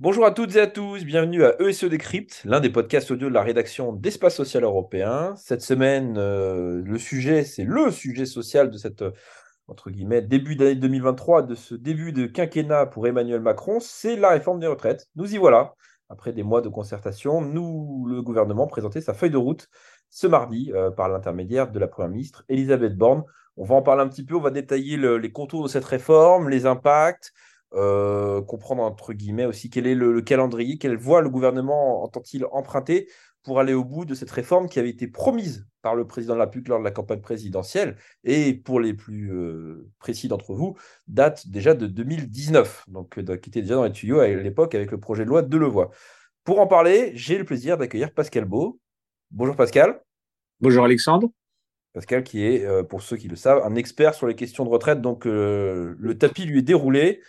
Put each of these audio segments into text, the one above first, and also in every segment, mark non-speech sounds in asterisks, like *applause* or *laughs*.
Bonjour à toutes et à tous, bienvenue à ESE Décrypte, l'un des podcasts audio de la rédaction d'Espace Social Européen. Cette semaine, euh, le sujet, c'est le sujet social de cette, entre guillemets, début d'année 2023, de ce début de quinquennat pour Emmanuel Macron, c'est la réforme des retraites. Nous y voilà. Après des mois de concertation, nous, le gouvernement, présentait sa feuille de route ce mardi euh, par l'intermédiaire de la Première ministre Elisabeth Borne. On va en parler un petit peu, on va détailler les contours de cette réforme, les impacts, euh, comprendre entre guillemets aussi quel est le, calendrier, quelle voie le gouvernement entend-il emprunter pour aller au bout de cette réforme qui avait été promise par le président de la République lors de la campagne présidentielle et pour les plus euh, précis d'entre vous, date déjà de 2019, donc, qui était déjà dans les tuyaux à l'époque avec le projet de loi de Levoix. Pour en parler, j'ai le plaisir d'accueillir Pascal Beau. Bonjour Pascal. Bonjour Alexandre. Pascal qui est, pour ceux qui le savent, un expert sur les questions de retraite, donc le tapis lui est déroulé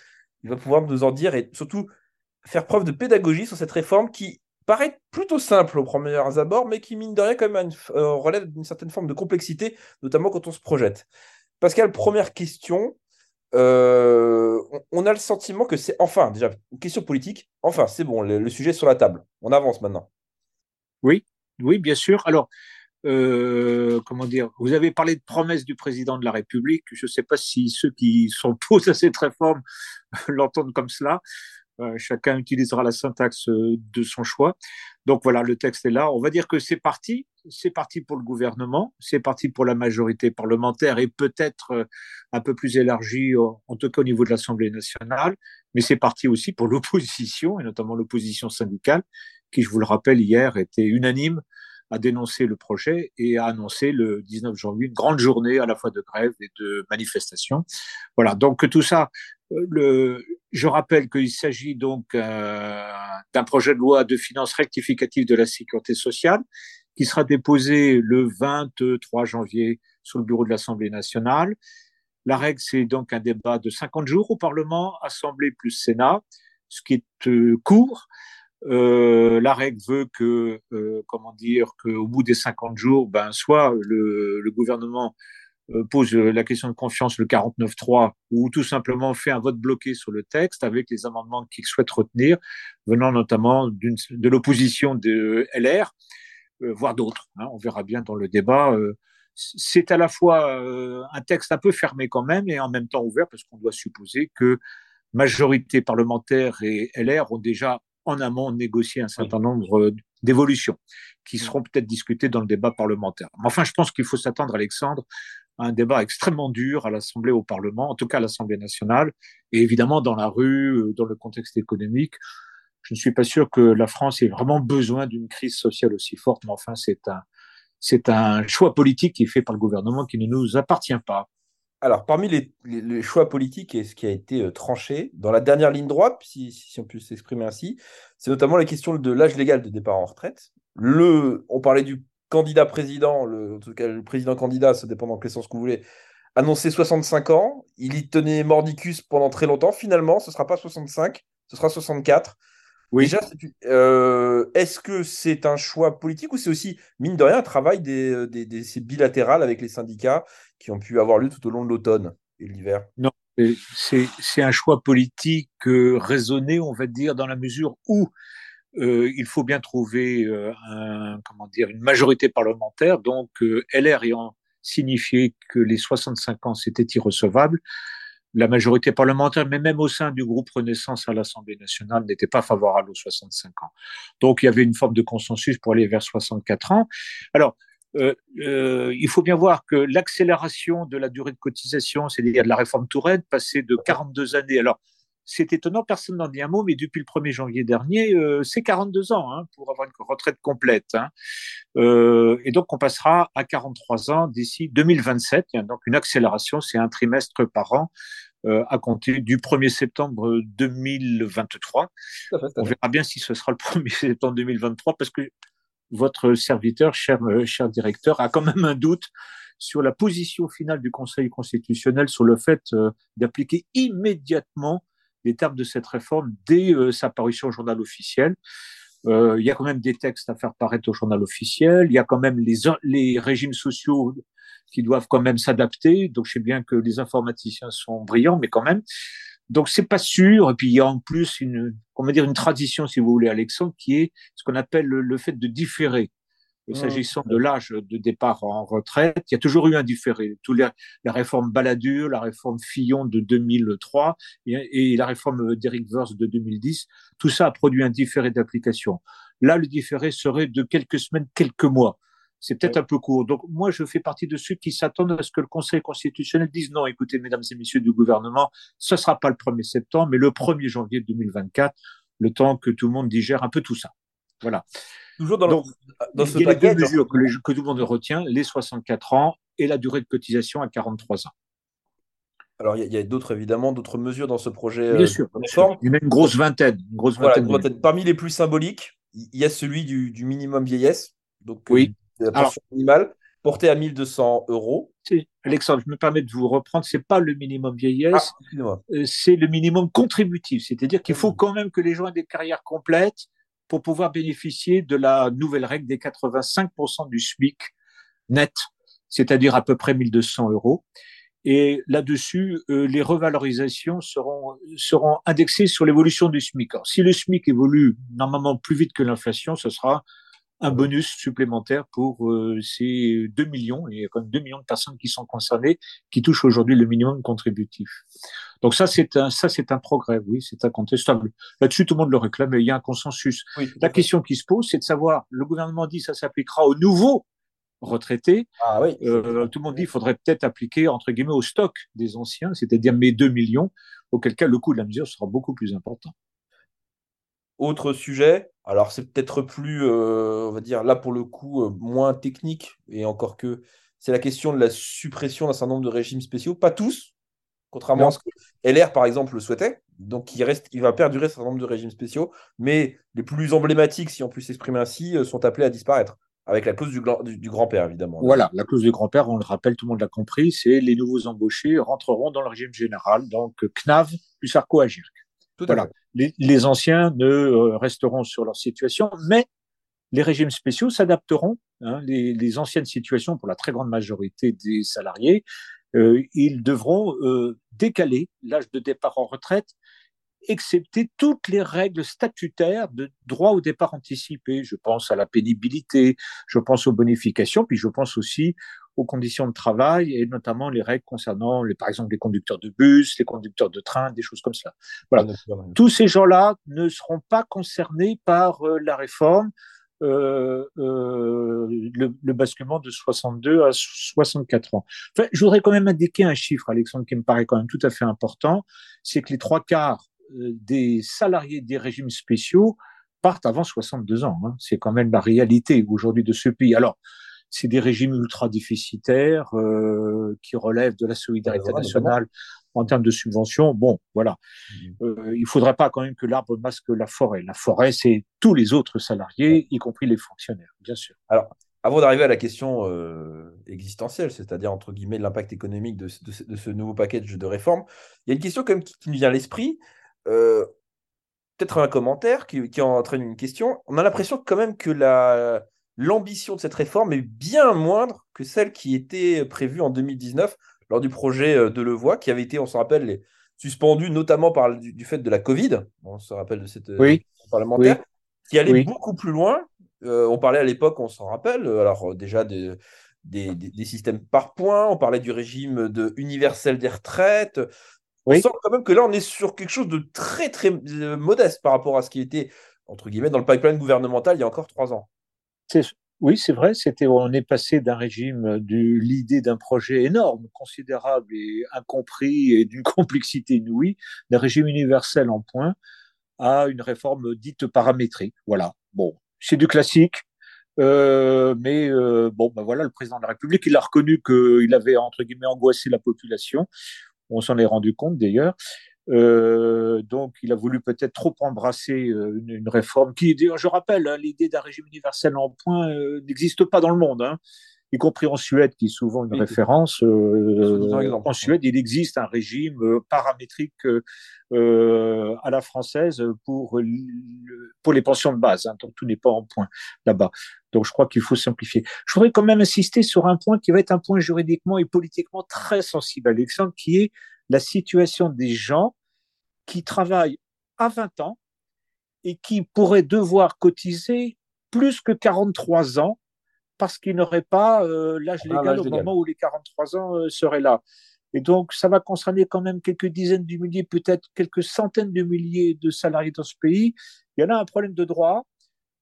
il va pouvoir nous en dire et surtout faire preuve de pédagogie sur cette réforme qui paraît plutôt simple au premier abord, mais qui, mine de rien, quand même, euh, relève d'une certaine forme de complexité, notamment quand on se projette. Pascal, première question. Euh, on a le sentiment que c'est enfin, déjà, une question politique. Enfin, c'est bon, le, sujet est sur la table. On avance maintenant. Oui, oui, bien sûr. Alors, euh, comment dire, vous avez parlé de promesses du président de la République. Je ne sais pas si ceux qui s'opposent à cette réforme *laughs* l'entendent comme cela. Euh, chacun utilisera la syntaxe euh, de son choix. Donc voilà, le texte est là. On va dire que c'est parti. C'est parti pour le gouvernement, c'est parti pour la majorité parlementaire et peut-être un peu plus élargi, en tout cas au niveau de l'Assemblée nationale, mais c'est parti aussi pour l'opposition, et notamment l'opposition syndicale, qui, je vous le rappelle, hier était unanime a dénoncé le projet et a annoncé le 19 janvier une grande journée à la fois de grève et de manifestation. Voilà, donc tout ça, euh, le, je rappelle qu'il s'agit donc euh, d'un projet de loi de finances rectificative de la sécurité sociale qui sera déposé le 23 janvier sur le bureau de l'Assemblée nationale. La règle, c'est donc un débat de 50 jours au Parlement, Assemblée plus Sénat, ce qui est euh, court. Euh, la règle veut que, euh, comment dire, qu'au bout des 50 jours, ben, soit le, le gouvernement euh, pose la question de confiance, le 49.3, ou tout simplement fait un vote bloqué sur le texte avec les amendements qu'il souhaite retenir, venant notamment de l'opposition de LR, euh, voire d'autres. Hein, on verra bien dans le débat. c'est à la fois un texte un peu fermé quand même et en même temps ouvert parce qu'on doit supposer que majorité parlementaire et LR ont déjà en amont négocier un certain nombre euh, d'évolutions qui seront peut-être discutées dans le débat parlementaire. Mais enfin, je pense qu'il faut s'attendre, Alexandre, à un débat extrêmement dur à l'Assemblée, au Parlement, en tout cas à l'Assemblée nationale, et évidemment dans la rue, euh, dans le contexte économique. Je ne suis pas sûr que la France ait vraiment besoin d'une crise sociale aussi forte, mais enfin, c'est un, c'est un choix politique qui est fait par le gouvernement qui ne nous appartient pas. Alors, parmi les, choix politiques et ce qui a été euh, tranché, dans la dernière ligne droite, si, on peut s'exprimer ainsi, c'est notamment la question de l'âge légal de départ en retraite. Le, on parlait du candidat président, le, en tout cas le président candidat, ça dépend dans quel sens que vous voulez, annoncé 65 ans. Il y tenait mordicus pendant très longtemps. Finalement, ce ne sera pas 65, ce sera 64. Oui. Déjà, euh, est-ce que c'est un choix politique ou c'est aussi, mine de rien, un travail des, euh, des, des, bilatéral avec les syndicats qui ont pu avoir lieu tout au long de l'automne et l'hiver? Non, c'est un choix politique euh, raisonné, on va dire, dans la mesure où euh, il faut bien trouver euh, un, comment dire, une majorité parlementaire. Donc, LR ayant signifié que les 65 ans, c'était irrecevable, la majorité parlementaire, mais même au sein du groupe Renaissance à l'Assemblée nationale, n'était pas favorable aux 65 ans. Donc il y avait une forme de consensus pour aller vers 64 ans. Alors, euh, euh, il faut bien voir que l'accélération de la durée de cotisation, c'est-à-dire de la réforme Touraine, passée de 42 années. C'est étonnant, personne n'en dit un mot, mais depuis le 1er janvier dernier, euh, c'est 42 ans hein, pour avoir une retraite complète. Hein. Euh, et donc, on passera à 43 ans d'ici 2027. Il y a donc une accélération, c'est un trimestre par an euh, à compter du 1er septembre 2023. On verra bien si ce sera le *laughs* 1er septembre 2023, parce que votre serviteur, cher, cher directeur, a quand même un doute sur la position finale du Conseil constitutionnel sur le fait d'appliquer immédiatement les termes de cette réforme dès euh, sa parution au journal officiel. Euh, il y a quand même des textes à faire paraître au journal officiel. Il y a quand même les, les régimes sociaux qui doivent quand même s'adapter. Donc, je sais bien que les informaticiens sont brillants, mais quand même. Donc, c'est pas sûr. Et puis, il y a en plus une, comment dire, une tradition, si vous voulez, Alexandre, qui est ce qu'on appelle le, fait de différer. Mmh. S'agissant de l'âge de départ en retraite, il y a toujours eu un différé. Les, la réforme Balladur, la réforme Fillon de 2003 et, et la réforme d'Eric Verse de 2010, tout ça a produit un différé d'application. Là, le différé serait de quelques semaines, quelques mois c'est peut-être un peu court. Donc moi, je fais partie de ceux qui s'attendent à ce que le Conseil constitutionnel dise non, écoutez, mesdames et messieurs du gouvernement, ce ne sera pas le 1er septembre, mais le 1er janvier 2024, le temps que tout le monde digère un peu tout ça. Voilà. Toujours dans, Donc, dans ce il y a deux mesures que, que, tout le monde retient, les 64 ans et la durée de cotisation à 43 ans. Alors, il y a, d'autres, évidemment, d'autres mesures dans ce projet. Bien, euh, sûr, Il y en a une grosse vingtaine. Une grosse vingtaine, Parmi les plus symboliques, il y a celui du, du minimum vieillesse. Donc, oui la pension minimale, portée à 1200 euros. Alexandre, je me permets de vous reprendre, c'est pas le minimum vieillesse, ah, euh, c'est le minimum contributif. C'est-à-dire qu'il faut quand même que les gens aient des carrières complètes pour pouvoir bénéficier de la nouvelle règle des 85% du SMIC net, c'est-à-dire à peu près 1200 euros. Et là-dessus, euh, les revalorisations seront, seront indexées sur l'évolution du SMIC. Alors, si le SMIC évolue normalement plus vite que l'inflation, ce sera un bonus supplémentaire pour euh, ces 2 millions, il y a quand même 2 millions de personnes qui sont concernées, qui touchent aujourd'hui le minimum contributif. Donc ça, c'est un, ça, c'est un progrès, oui, c'est incontestable. Là-dessus, tout le monde le réclame et il y a un consensus. La question qui se pose, c'est de savoir, le gouvernement dit ça s'appliquera aux nouveaux retraités. Ah, oui. euh, tout le monde dit il faudrait peut-être appliquer, entre guillemets, au stock des anciens, c'est-à-dire mes 2 millions, auquel cas le coût de la mesure sera beaucoup plus important. Autre sujet, alors c'est peut-être plus, euh, on va dire, là pour le coup, euh, moins technique, et encore que c'est la question de la suppression d'un certain nombre de régimes spéciaux. Pas tous, contrairement à ce que LR, par exemple, le souhaitait. Donc il, reste, il va perdurer un certain nombre de régimes spéciaux, mais les plus emblématiques, si on peut s'exprimer ainsi, euh, sont appelés à disparaître. Avec la clause du, du grand-père, évidemment. Voilà, la clause du grand-père, on le rappelle, tout le monde l'a compris, c'est les nouveaux embauchés rentreront dans le régime général, donc CNAV plus Arco Voilà. Les, anciens ne euh, resteront sur leur situation, mais les régimes spéciaux s'adapteront. Hein, les, anciennes situations, pour la très grande majorité des salariés, euh, ils devront euh, décaler l'âge de départ en retraite, excepté toutes les règles statutaires de droit au départ anticipé. Je pense à la pénibilité, je pense aux bonifications, puis je pense aussi aux conditions de travail et notamment les règles concernant, les, par exemple, les conducteurs de bus, les conducteurs de train, des choses comme ça. Voilà. Tous ces gens-là ne seront pas concernés par euh, la réforme. Euh, euh, le, le, basculement de 62 à 64 ans. Enfin, je voudrais quand même indiquer un chiffre, Alexandre, qui me paraît quand même tout à fait important, c'est que les trois quarts des salariés des régimes spéciaux partent avant 62 ans. Hein. C'est quand même la réalité aujourd'hui de ce pays. Alors, c'est des régimes ultra déficitaires euh, qui relèvent de la solidarité nationale en termes de subventions. Bon, voilà. Mmh. Euh, il faudrait pas quand même que l'arbre masque la forêt. La forêt, c'est tous les autres salariés, y compris les fonctionnaires, bien sûr. Alors, avant d'arriver à la question euh, existentielle, c'est-à-dire entre guillemets l'impact économique de, ce nouveau package de réformes, il y a une question comme qui, me vient à l'esprit. Euh, peut-être un commentaire qui, qui entraîne une question. On a l'impression quand même que la, l'ambition de cette réforme est bien moindre que celle qui était prévue en 2019 lors du projet euh, de Levoix, qui avait été, on se rappelle, suspendu notamment par du, fait de la Covid. On se rappelle de cette euh, parlementaire, qui allait beaucoup plus loin. Euh, on parlait à l'époque, on s'en rappelle, alors déjà des, des, systèmes par points, on parlait du régime de universel des retraites. On sent quand même que là, on est sur quelque chose de très, très modeste par rapport à ce qui était, entre guillemets, dans le pipeline gouvernemental il y a encore trois ans. Oui, c'est vrai. C'était, on est passé d'un régime de l'idée d'un projet énorme, considérable et incompris et d'une *laughs* complexité inouïe, d'un régime universel en point à une réforme dite paramétrique. Voilà. Bon, c'est du classique. Euh, mais euh, bon, ben voilà, le président de la République, il a reconnu qu'il avait entre guillemets angoissé la population. On s'en est rendu compte d'ailleurs. Euh, donc, il a voulu peut-être trop embrasser euh, une, une, réforme qui, je rappelle, hein, l'idée d'un régime universel en point euh, n'existe pas dans le monde. Hein. y compris en Suède, qui est souvent une référence. Euh, en Suède, il existe un régime paramétrique à la française pour, pour les pensions de base. Hein, donc tout n'est pas en point là-bas. Donc je crois qu'il faut simplifier. Je voudrais quand même insister sur un point qui va être un point juridiquement et politiquement très sensible, Alexandre, qui est la situation des gens qui travaillent à 20 ans et qui pourraient devoir cotiser plus que 43 ans parce qu'il n'aurait pas euh, l'âge ah, légal au moment où les 43 ans euh, seraient là. Et donc, ça va concerner quand même quelques dizaines de milliers, peut-être quelques centaines de milliers de salariés dans ce pays. Il y en a un problème de droit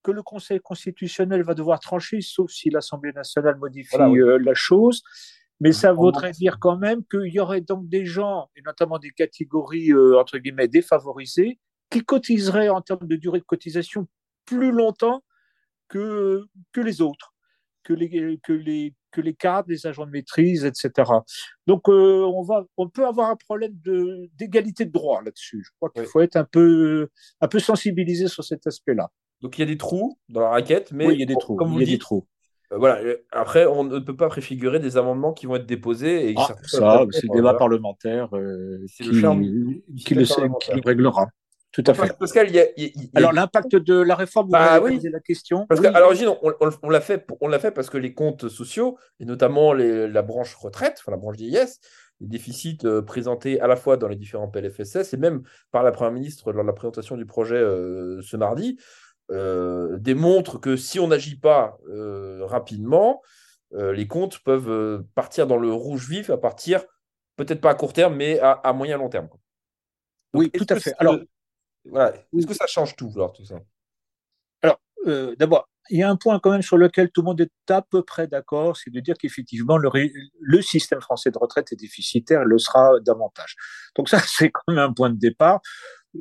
que le Conseil constitutionnel va devoir trancher, sauf si l'Assemblée nationale modifie euh, la chose. Mais ça voudrait dire quand même qu'il y aurait donc des gens, et notamment des catégories, entre guillemets, défavorisées, qui cotiseraient en termes de durée de cotisation plus longtemps que, que les autres que les, que les, que les cadres, les agents de maîtrise, etc. Donc, euh, on, va, on peut avoir un problème d'égalité de, droit là-dessus. Je crois qu'il faut être un peu, un peu sensibilisé sur cet aspect-là. Donc, il y a des trous dans la raquette, mais oui, il y a des trous. Comme vous il y a des trous. Euh, voilà. Après, on ne peut pas préfigurer des amendements qui vont être déposés. Et ah, ça, c'est le débat parlementaire euh, qui, le qui, le, qui le réglera. Tout à fait. Pascal, il y a, Alors, l'impact de la réforme, vous bah, oui. la question. Parce qu'à l'origine, on, l'a fait, on l'a fait parce que les comptes sociaux, et notamment la branche retraite, enfin la branche d'IS, les déficits euh, présentés à la fois dans les différents PLFSS et même par la Première ministre lors de la présentation du projet euh, ce mardi, euh, démontrent que si on n'agit pas rapidement, les comptes peuvent partir dans le rouge vif à partir, peut-être pas à court terme, mais à, à moyen long terme. oui, tout à fait. Alors, est-ce que ça change tout, alors, tout ça? Alors, euh, d'abord, il y a un point quand même sur lequel tout le monde est à peu près d'accord, c'est de dire qu'effectivement, le, le, système français de retraite est déficitaire, le sera davantage. Donc ça, *laughs* c'est quand même un point de départ.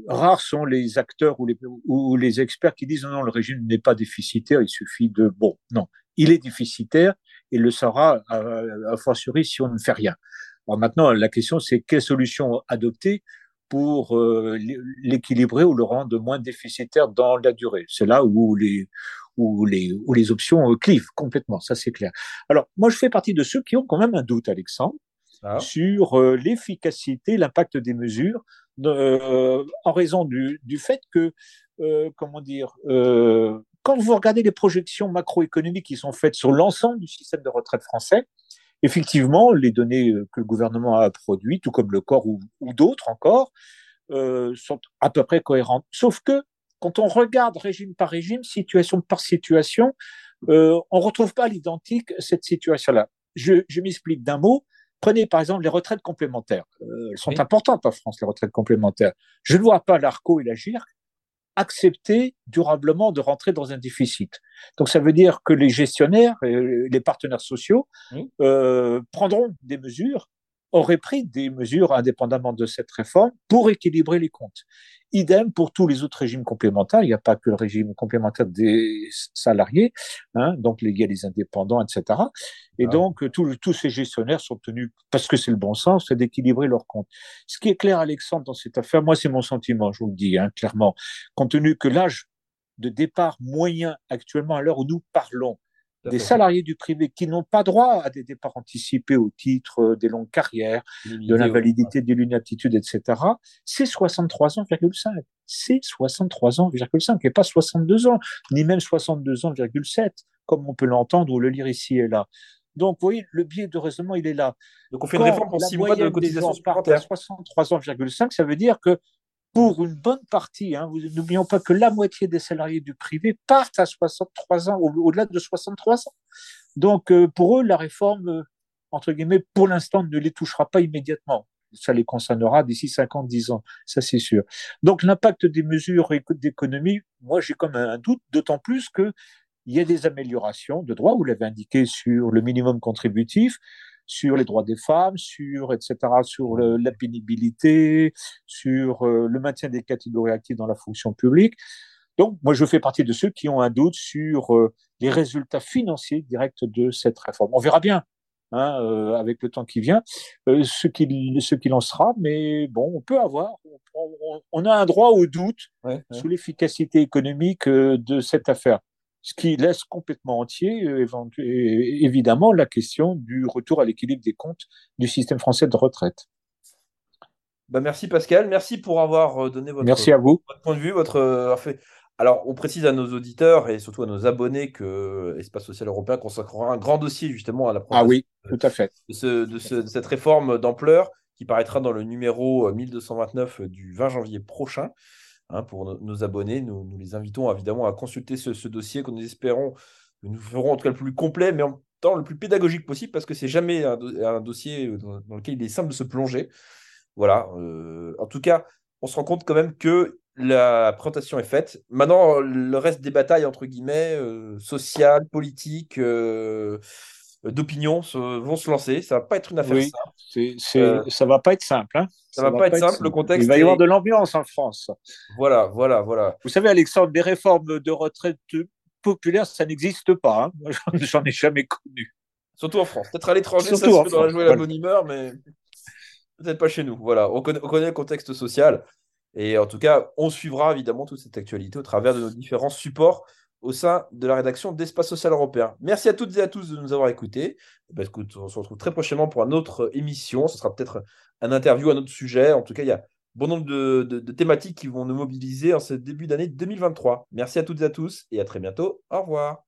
Rares sont les acteurs ou les, ou les experts qui disent non, non, le régime n'est pas déficitaire, il suffit de... Bon, non, il est déficitaire et le sera à, à fortiori si on ne fait rien. Alors maintenant, la question, c'est quelle solution adopter pour euh, l'équilibrer ou le rendre moins déficitaire dans la durée? C'est là où les, où les, où les options euh, clivent complètement, ça c'est clair. Alors, moi, je fais partie de ceux qui ont quand même un doute, Alexandre, ah. sur euh, l'efficacité, l'impact des mesures, en raison du, du fait que, comment dire, quand vous regardez les projections macroéconomiques qui sont faites sur l'ensemble du système de retraite français, effectivement, les données euh, que le gouvernement a produites, tout comme le corps ou, d'autres encore, euh, sont à peu près cohérentes. Sauf que quand on regarde régime par régime, situation par situation, euh, on ne retrouve pas l'identique cette situation-là. Je, m'explique d'un mot. Prenez par exemple les retraites complémentaires. elles sont importantes en France, les retraites complémentaires. Je ne vois pas l'ARCO et la GIRC accepter durablement de rentrer dans un déficit. Donc ça veut dire que les gestionnaires, les partenaires sociaux euh, prendront des mesures, auraient pris des mesures indépendamment de cette réforme pour équilibrer les comptes. Idem pour tous les autres régimes complémentaires. Il n'y a pas que le régime complémentaire des salariés, hein, donc les, il les indépendants, etc. Et ah. donc, tous ces gestionnaires sont tenus, parce que c'est le bon sens, d'équilibrer leurs comptes. Ce qui est clair, Alexandre, dans cette affaire, moi, c'est mon sentiment, je vous le dis hein, clairement, compte tenu que l'âge de départ moyen actuellement, à l'heure où nous parlons, des salariés du privé qui n'ont pas droit à des départs anticipés au titre euh, des longues carrières, de l'invalidité, de l'inaptitude, etc., c'est 63 ans,5. C'est 63 ans,5 et pas 62 ans, ni même 62 ans,7, comme on peut l'entendre ou le lire ici et là. Donc, vous voyez, le biais de raisonnement, il est là. Donc, on fait une réforme pour 6 mois de cotisation supplémentaire. 63 ans,5, ça veut dire que pour une bonne partie, hein, n'oublions pas que la moitié des salariés du privé partent à 63 ans, au-delà de 63 ans. Donc, euh, pour eux, la réforme, euh, entre guillemets, pour l'instant, ne les touchera pas immédiatement. Ça les concernera d'ici 50, 10 ans, ça c'est sûr. Donc, l'impact des mesures d'économie, moi, j'ai comme un doute, d'autant plus qu'il y a des améliorations de droit, vous l'avez indiqué sur le minimum contributif, sur les droits des femmes, sur etc., sur la pénibilité, sur euh, le maintien des catégories actives dans la fonction publique. Donc, moi, je fais partie de ceux qui ont un doute sur euh, les résultats financiers directs de cette réforme. On verra bien, hein, euh, avec le temps qui vient, ce qu'il ce qu'il en sera, mais bon, on peut avoir, on, a un droit au doute sur l'efficacité économique de cette affaire. Ce qui laisse complètement entier, euh, évidemment, la question du retour à l'équilibre des comptes du système français de retraite. Bah merci Pascal, merci pour avoir donné votre, merci à vous. votre point de vue, votre fait. Alors, on précise à nos auditeurs et surtout à nos abonnés que Espace Social Européen consacrera un grand dossier justement à la ah oui, tout à fait. de cette réforme d'ampleur qui paraîtra dans le numéro 1229 du 20 janvier prochain. Hein, pour nos, abonnés. Nous, les invitons évidemment à consulter ce, dossier que nous espérons, que nous ferons en tout cas le plus complet, mais en temps le plus pédagogique possible, parce que c'est jamais un, dossier dans, lequel il est simple de se plonger. Voilà. Euh, en tout cas, on se rend compte quand même que la présentation est faite. Maintenant, le reste des batailles, entre guillemets, euh, sociales, politiques, euh, d'opinion vont se lancer. Ça va pas être une affaire oui, simple. Euh, ça va pas être simple. Hein. ça, ne va, pas, être simple. Le contexte. Il va y avoir de l'ambiance en France. Voilà, voilà, voilà. Vous savez, Alexandre, des réformes de retraite populaires, ça n'existe pas. Hein. J'en ai jamais connu. Surtout en France. Peut-être à l'étranger, ça se peut jouer la bonne humeur, mais peut-être pas chez nous. Voilà, on connaît, on connaît le contexte social. Et en tout cas, on suivra évidemment toute cette actualité au travers de nos différents supports au sein de la rédaction d'Espace Social Européen. Merci à toutes et à tous de nous avoir écoutés. Eh ben, on se retrouve très prochainement pour une autre émission. Ce sera peut-être un interview, un autre sujet. En tout cas, il y a bon nombre de, thématiques qui vont nous mobiliser en ce début d'année 2023. Merci à toutes et à tous et à très bientôt. Au revoir.